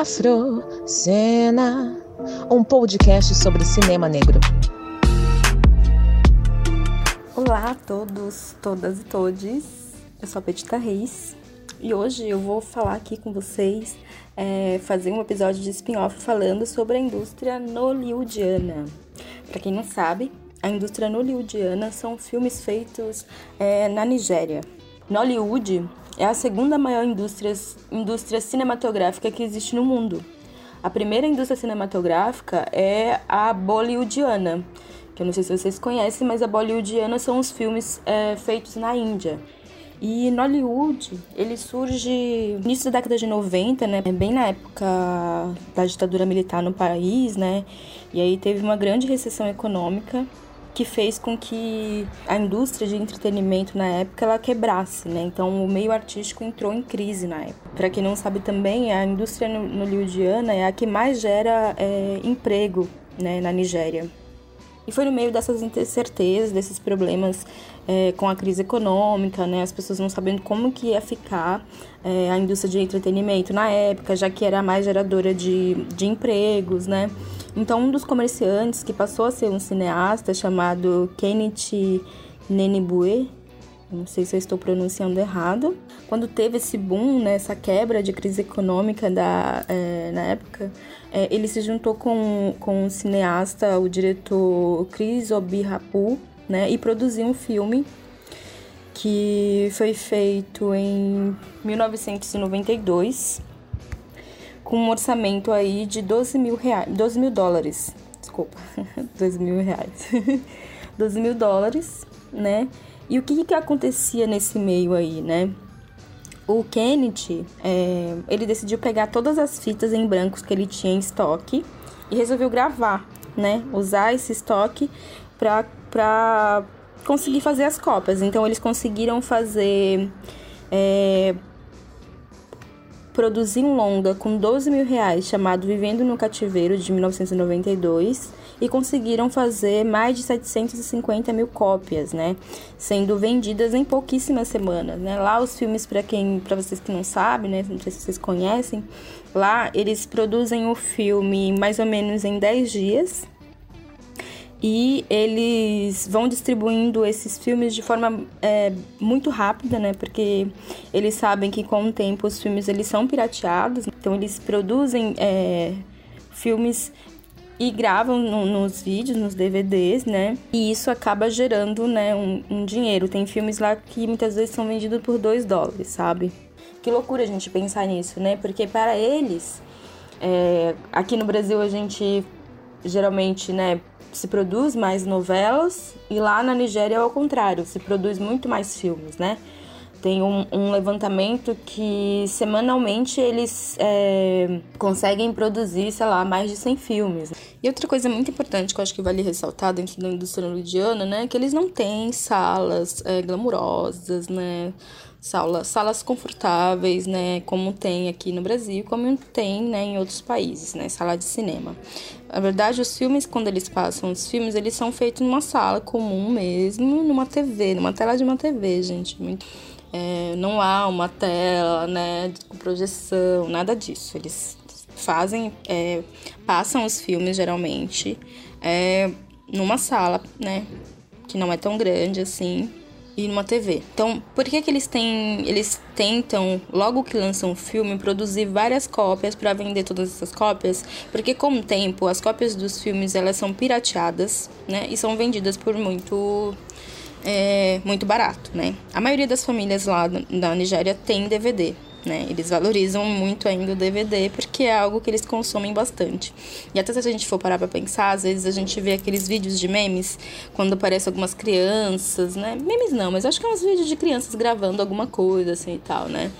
Afro Cena, um podcast sobre cinema negro. Olá a todos, todas e todes. Eu sou a Petita Reis e hoje eu vou falar aqui com vocês, é, fazer um episódio de spin-off falando sobre a indústria nollywoodiana. Para quem não sabe, a indústria nollywoodiana são filmes feitos é, na Nigéria. Nollywood é a segunda maior indústria, indústria cinematográfica que existe no mundo. A primeira indústria cinematográfica é a bollywoodiana, que eu não sei se vocês conhecem, mas a bollywoodiana são os filmes é, feitos na Índia. E Nollywood, ele surge no início da década de 90, né, bem na época da ditadura militar no país, né? E aí teve uma grande recessão econômica que fez com que a indústria de entretenimento na época ela quebrasse, né? Então o meio artístico entrou em crise na época. Para quem não sabe também, a indústria nollywoodiana é a que mais gera é, emprego né, na Nigéria. E foi no meio dessas incertezas, desses problemas é, com a crise econômica, né, as pessoas não sabendo como que ia ficar é, a indústria de entretenimento na época, já que era a mais geradora de, de empregos, né? Então, um dos comerciantes que passou a ser um cineasta chamado Kenneth Nenibue, não sei se eu estou pronunciando errado, quando teve esse boom, né, essa quebra de crise econômica da, é, na época, é, ele se juntou com, com o cineasta, o diretor Chris Obirapu, né, e produziu um filme que foi feito em 1992 com um orçamento aí de 12 mil, reais, 12 mil dólares. Desculpa, 12 mil reais. 12 mil dólares, né? E o que, que acontecia nesse meio aí, né? O Kennedy, é, ele decidiu pegar todas as fitas em brancos que ele tinha em estoque e resolveu gravar, né? Usar esse estoque para conseguir fazer as cópias. Então, eles conseguiram fazer é, produzi um longa com 12 mil reais chamado Vivendo no Cativeiro de 1992 e conseguiram fazer mais de 750 mil cópias, né? Sendo vendidas em pouquíssimas semanas, né? Lá os filmes, para quem, para vocês que não sabem, né? Não sei se vocês conhecem, lá eles produzem o filme mais ou menos em 10 dias, e eles vão distribuindo esses filmes de forma é, muito rápida, né? Porque eles sabem que com o tempo os filmes eles são pirateados, então eles produzem é, filmes e gravam no, nos vídeos, nos DVDs, né? E isso acaba gerando, né, um, um, dinheiro. Tem filmes lá que muitas vezes são vendidos por 2 dólares, sabe? Que loucura a gente pensar nisso, né? Porque para eles, é, aqui no Brasil a gente geralmente, né, se produz mais novelas e lá na Nigéria é ao contrário, se produz muito mais filmes, né? Tem um, um levantamento que semanalmente eles é, conseguem produzir, sei lá, mais de 100 filmes. E outra coisa muito importante que eu acho que vale ressaltar dentro da indústria hollywoodiana, né, é que eles não têm salas é, glamurosas, né? Salas, salas confortáveis, né, como tem aqui no Brasil, como tem, né, em outros países, né, sala de cinema. Na verdade, os filmes, quando eles passam os filmes, eles são feitos numa sala comum mesmo, numa TV, numa tela de uma TV, gente, muito... É, não há uma tela, né, com projeção, nada disso. Eles fazem, é, passam os filmes geralmente é, numa sala, né, que não é tão grande assim, e numa TV. Então, por que que eles têm, eles tentam logo que lançam o filme produzir várias cópias para vender todas essas cópias? Porque com o tempo as cópias dos filmes elas são pirateadas, né, e são vendidas por muito é, muito barato, né? A maioria das famílias lá da Nigéria tem DVD, né? Eles valorizam muito ainda o DVD porque é algo que eles consomem bastante. E até se a gente for parar para pensar, às vezes a gente vê aqueles vídeos de memes quando aparecem algumas crianças, né? Memes não, mas acho que é uns vídeos de crianças gravando alguma coisa assim e tal, né?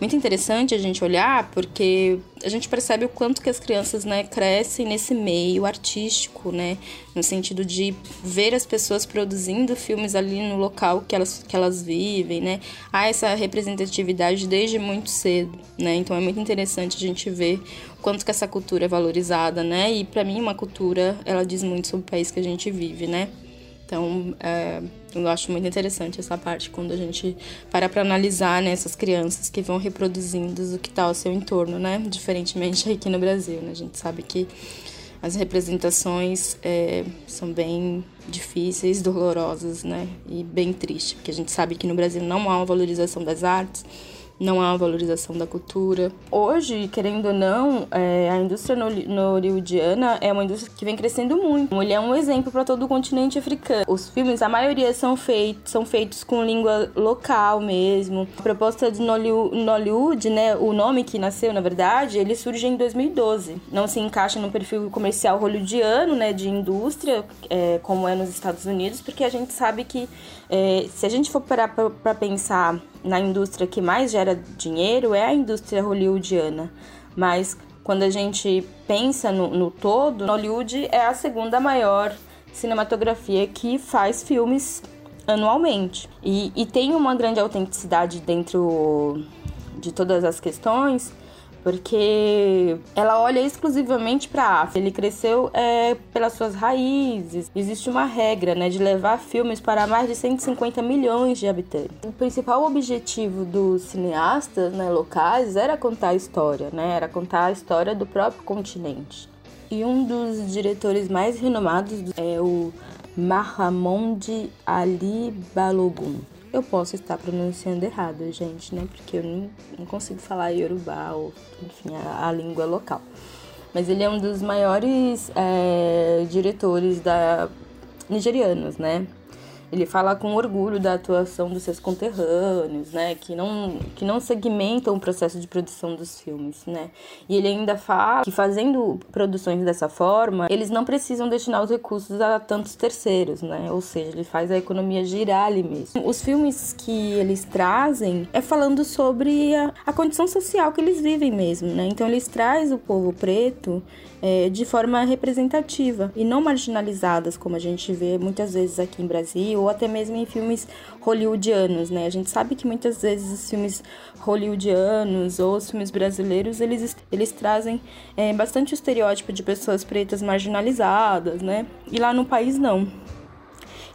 Muito interessante a gente olhar porque a gente percebe o quanto que as crianças né, crescem nesse meio artístico, né? No sentido de ver as pessoas produzindo filmes ali no local que elas, que elas vivem, né? Há essa representatividade desde muito cedo, né? Então é muito interessante a gente ver quanto que essa cultura é valorizada, né? E para mim uma cultura, ela diz muito sobre o país que a gente vive, né? Então, é, Eu acho muito interessante essa parte quando a gente para para analisar né, essas crianças que vão reproduzindo o que está ao seu entorno, né? Diferentemente aqui no Brasil, né? A gente sabe que as representações é, são bem difíceis, dolorosas, né? E bem tristes, porque a gente sabe que no Brasil não há uma valorização das artes não há valorização da cultura. Hoje, querendo ou não, é, a indústria nollywoodiana é uma indústria que vem crescendo muito. Ele é um exemplo para todo o continente africano. Os filmes, a maioria são feitos, são feitos com língua local mesmo. A proposta de Nollywood, né, o nome que nasceu, na verdade, ele surge em 2012. Não se encaixa no perfil comercial hollywoodiano, né, de indústria, é, como é nos Estados Unidos, porque a gente sabe que é, se a gente for parar para pensar na indústria que mais gera dinheiro é a indústria hollywoodiana. Mas quando a gente pensa no, no todo, Hollywood é a segunda maior cinematografia que faz filmes anualmente. E, e tem uma grande autenticidade dentro de todas as questões porque ela olha exclusivamente para a África. Ele cresceu é, pelas suas raízes. Existe uma regra, né, de levar filmes para mais de 150 milhões de habitantes. O principal objetivo dos cineastas, né, locais, era contar a história, né, era contar a história do próprio continente. E um dos diretores mais renomados é o Mahamoud Ali Balogun. Eu posso estar pronunciando errado, gente, né? Porque eu não, não consigo falar Yorubá ou, enfim, a, a, língua local. Mas ele é um dos maiores é, diretores da nigerianos, né? Ele fala com orgulho da atuação dos seus conterrâneos, né, que não que não segmentam o processo de produção dos filmes, né? E ele ainda fala que fazendo produções dessa forma, eles não precisam destinar os recursos a tantos terceiros, né? Ou seja, ele faz a economia girar ali mesmo. Os filmes que eles trazem é falando sobre a, a condição social que eles vivem mesmo, né? Então eles trazem o povo preto é, de forma representativa e não marginalizadas, como a gente vê muitas vezes aqui em Brasil ou até mesmo em filmes hollywoodianos, né? A gente sabe que muitas vezes os filmes hollywoodianos ou os filmes brasileiros eles, eles trazem é, bastante o estereótipo de pessoas pretas marginalizadas, né? E lá no país não.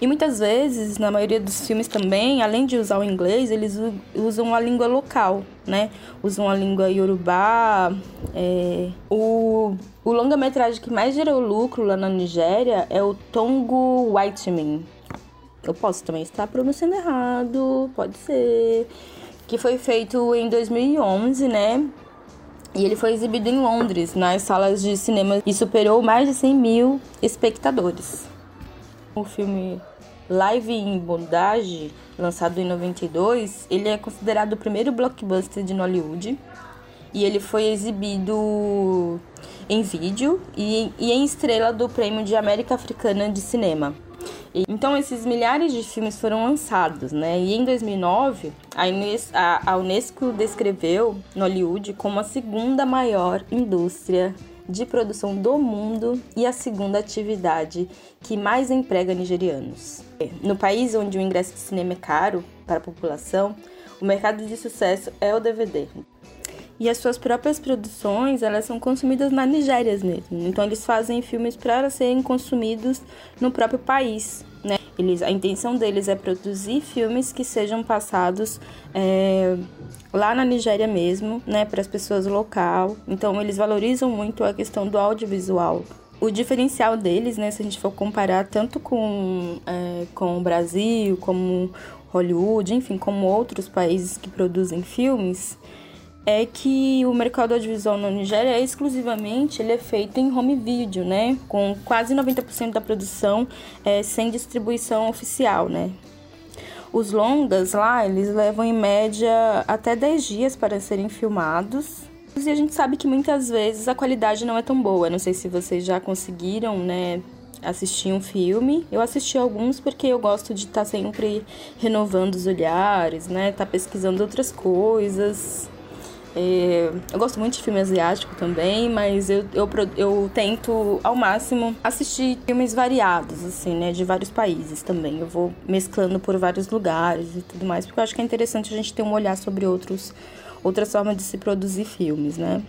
E muitas vezes, na maioria dos filmes também, além de usar o inglês, eles usam a língua local, né? Usam a língua iorubá. É... O, o longa-metragem que mais gerou lucro lá na Nigéria é o Tongo Whiteman. Eu posso também estar pronunciando errado, pode ser. Que foi feito em 2011, né? E ele foi exibido em Londres, nas salas de cinema, e superou mais de 100 mil espectadores. O filme Live em Bondage, lançado em 92, ele é considerado o primeiro blockbuster de Nollywood e ele foi exibido em vídeo e, e em estrela do Prêmio de América Africana de Cinema. Então esses milhares de filmes foram lançados, né? E em 2009 a Unesco, a, a Unesco descreveu Nollywood como a segunda maior indústria de produção do mundo e a segunda atividade que mais emprega nigerianos. No país onde o ingresso de cinema é caro para a população, o mercado de sucesso é o DVD. E as suas próprias produções, elas são consumidas na Nigéria mesmo. Então eles fazem filmes para serem consumidos no próprio país, né? Eles, a intenção deles é produzir filmes que sejam passados é, lá na Nigéria mesmo, né, para as pessoas local. Então eles valorizam muito a questão do audiovisual. O diferencial deles, né, se a gente for comparar tanto com, é, com o Brasil, como Hollywood, enfim, como outros países que produzem filmes, é que o mercado audiovisual na Nigéria é exclusivamente ele é feito em home video, né? Com quase 90% da produção é, sem distribuição oficial, né? Os longas lá, eles levam em média até 10 dias para serem filmados. E a gente sabe que muitas vezes a qualidade não é tão boa. Não sei se vocês já conseguiram, né, assistir um filme. Eu assisti alguns porque eu gosto de estar tá sempre renovando os olhares, né, estar tá pesquisando outras coisas. Eu gosto muito de filme asiático também, mas eu, eu, eu tento ao máximo assistir filmes variados, assim, né? De vários países também. Eu vou mesclando por vários lugares e tudo mais, porque eu acho que é interessante a gente ter um olhar sobre outros, outras formas de se produzir filmes, né?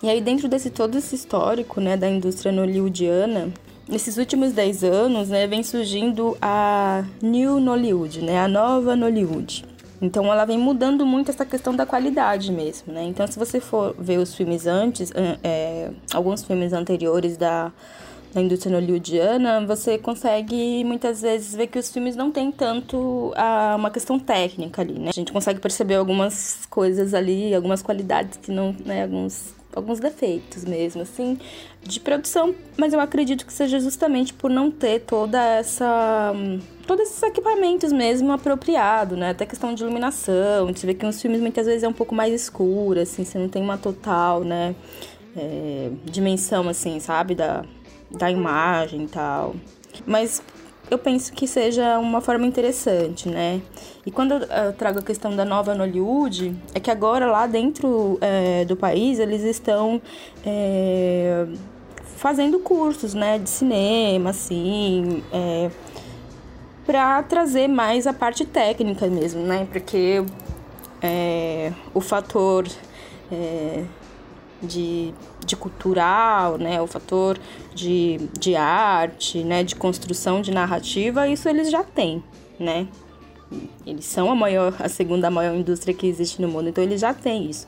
E aí, dentro desse todo esse histórico, né, da indústria nollywoodiana, nesses últimos 10 anos, né, vem surgindo a New Nollywood, né, a nova Nollywood. Então ela vem mudando muito essa questão da qualidade mesmo, né? Então se você for ver os filmes antes, é, alguns filmes anteriores da, da indústria hollywoodiana, você consegue muitas vezes ver que os filmes não têm tanto a, uma questão técnica ali, né? A gente consegue perceber algumas coisas ali, algumas qualidades que não, né, alguns alguns defeitos mesmo, assim, de produção, mas eu acredito que seja justamente por não ter toda essa. todos esses equipamentos mesmo apropriado, né? Até questão de iluminação. Você vê que uns filmes muitas vezes é um pouco mais escuro, assim, você não tem uma total, né? É, dimensão, assim, sabe? Da, da imagem e tal. Mas eu penso que seja uma forma interessante, né? E quando eu trago a questão da nova Nollywood, é que agora lá dentro é, do país eles estão é, fazendo cursos, né, de cinema, assim, é, para trazer mais a parte técnica mesmo, né? Porque é, o fator é, de, de cultural, né, o fator de, de arte, né, de construção de narrativa, isso eles já têm, né? Eles são a maior, a segunda maior indústria que existe no mundo, então eles já têm isso.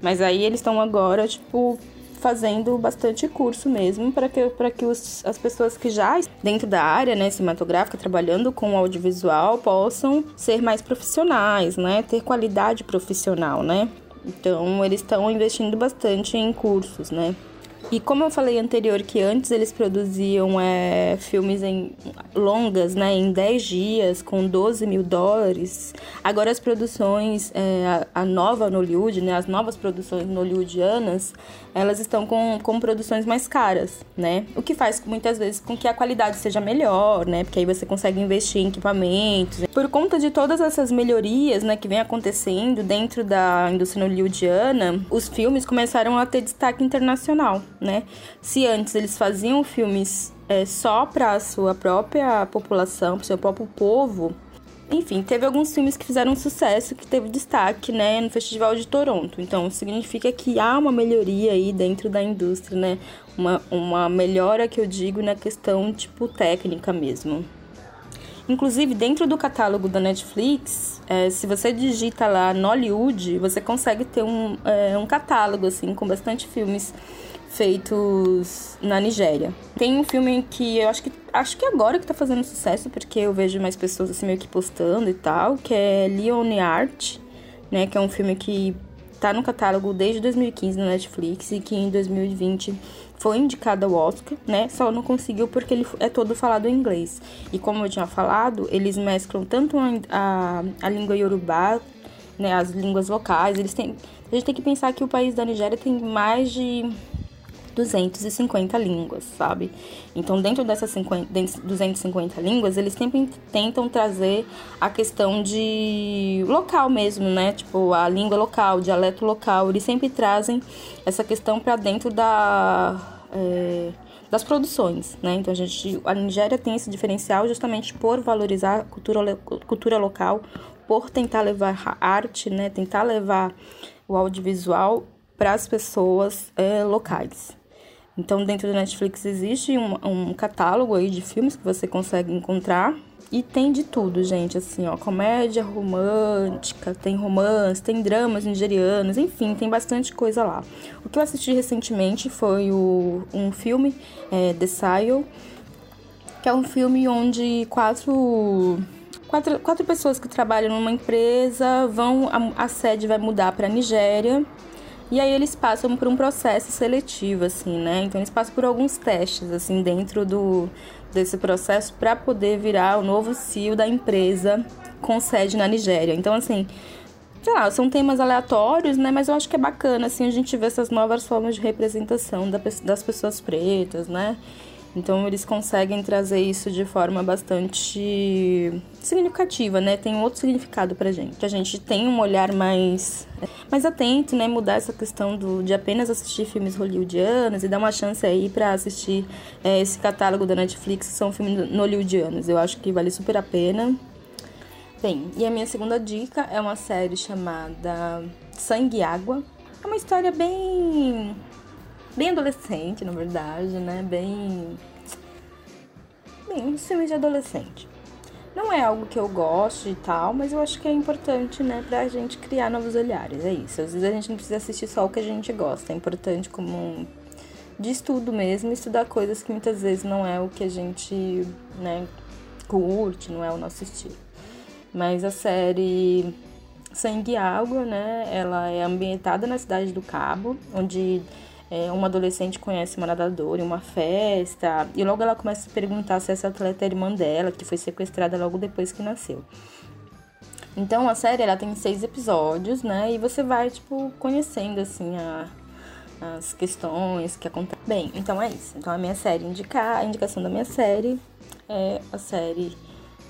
Mas aí eles estão agora, tipo, fazendo bastante curso mesmo para que, pra que os, as pessoas que já dentro da área né, cinematográfica, trabalhando com audiovisual, possam ser mais profissionais, né? Ter qualidade profissional, né? Então, eles estão investindo bastante em cursos, né? E como eu falei anterior que antes eles produziam é, filmes em longas, né, em 10 dias, com 12 mil dólares, agora as produções, é, a, a, nova Hollywood, né, as novas produções hollywoodianas, elas estão com, com produções mais caras, né? O que faz muitas vezes com que a qualidade seja melhor, né? Porque aí você consegue investir em equipamentos. Por conta de todas essas melhorias, né, que vem acontecendo dentro da indústria hollywoodiana, os filmes começaram a ter destaque internacional, né? Se antes eles faziam filmes é, só para a sua própria população, para o seu próprio povo, enfim, teve alguns filmes que fizeram sucesso, que teve destaque, né, no Festival de Toronto. Então, significa que há uma melhoria aí dentro da indústria, né? Uma, uma melhora que eu digo na questão, tipo, técnica mesmo. Inclusive, dentro do catálogo da Netflix, é, se você digita lá Nollywood, você consegue ter um, é, um catálogo, assim, com bastante filmes feitos na Nigéria. Tem um filme que eu acho que acho que agora que tá fazendo sucesso, porque eu vejo mais pessoas assim meio que postando e tal, que é Leon Art, né, que é um filme que tá no catálogo desde 2015 na Netflix e que em 2020 foi indicado ao Oscar, né? Só não conseguiu porque ele é todo falado em inglês. E como eu tinha falado, eles mesclam tanto a, a, a língua iorubá, né, as línguas locais, eles têm a gente tem que pensar que o país da Nigéria tem mais de 250 línguas, sabe? Então, dentro dessas 50, 250 línguas, eles sempre tentam trazer a questão de local mesmo, né? Tipo, a língua local, o dialeto local. Eles sempre trazem essa questão para dentro da. É, das produções, né? Então a gente, a Nigéria tem esse diferencial justamente por valorizar a cultura, cultura local, por tentar levar arte, né? Tentar levar o audiovisual para as pessoas é, locais. Então, dentro da Netflix existe um, um catálogo aí de filmes que você consegue encontrar. E tem de tudo, gente, assim, ó, comédia romântica, tem romance, tem dramas nigerianos, enfim, tem bastante coisa lá. O que eu assisti recentemente foi o, um filme, é, The Sile, que é um filme onde quatro, quatro, quatro pessoas que trabalham numa empresa vão, a, a sede vai mudar para Nigéria e aí eles passam por um processo seletivo, assim, né? Então eles passam por alguns testes, assim, dentro do, desse processo para poder virar o novo CEO da empresa com sede na Nigéria. Então, assim, sei lá, são temas aleatórios, né? Mas eu acho que é bacana, assim, a gente ver essas novas formas de representação das pessoas pretas, né? Então eles conseguem trazer isso de forma bastante significativa, né? Tem um outro significado pra gente. A gente tem um olhar mais, mais atento, né? Mudar essa questão do, de apenas assistir filmes hollywoodianos e dar uma chance aí para assistir é, esse catálogo da Netflix, que são filmes hollywoodianos. Eu acho que vale super a pena. Bem, e a minha segunda dica é uma série chamada Sangue e Água. É uma história bem bem adolescente, na verdade, né? Bem bem, um filme de adolescente. Não é algo que eu gosto e tal, mas eu acho que é importante, né, pra gente criar novos olhares. É isso. Às vezes a gente não precisa assistir só o que a gente gosta. É importante como de estudo mesmo, estudar coisas que muitas vezes não é o que a gente, né, curte, não é o nosso estilo. Mas a série Sangue e Água, né, ela é ambientada na cidade do Cabo, onde é, uma adolescente conhece uma nadadora em uma festa, e logo ela começa a perguntar se essa atleta é irmã dela, que foi sequestrada logo depois que nasceu. Então a série ela tem seis episódios, né? E você vai, tipo, conhecendo assim a, as questões que acontecem. Bem, então é isso. Então a minha série indicar, a indicação da minha série é a série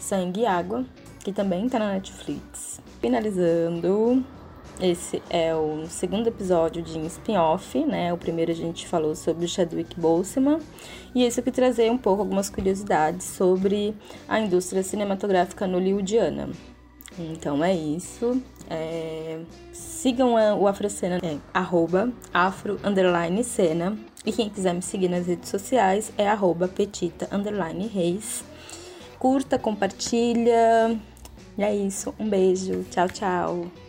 Sangue e Água, que também tá na Netflix. Finalizando, esse é o segundo episódio de spin-off, né? O primeiro a gente falou sobre o Chadwick Boseman. E esse eu quis trazer um pouco algumas curiosidades sobre a indústria cinematográfica hollywoodiana. Então é isso. É... Sigam o Afrocena, é, arroba afro underline cena. E quem quiser me seguir nas redes sociais é arroba petita underline reis. Curta, compartilha. E é isso. Um beijo. Tchau, tchau.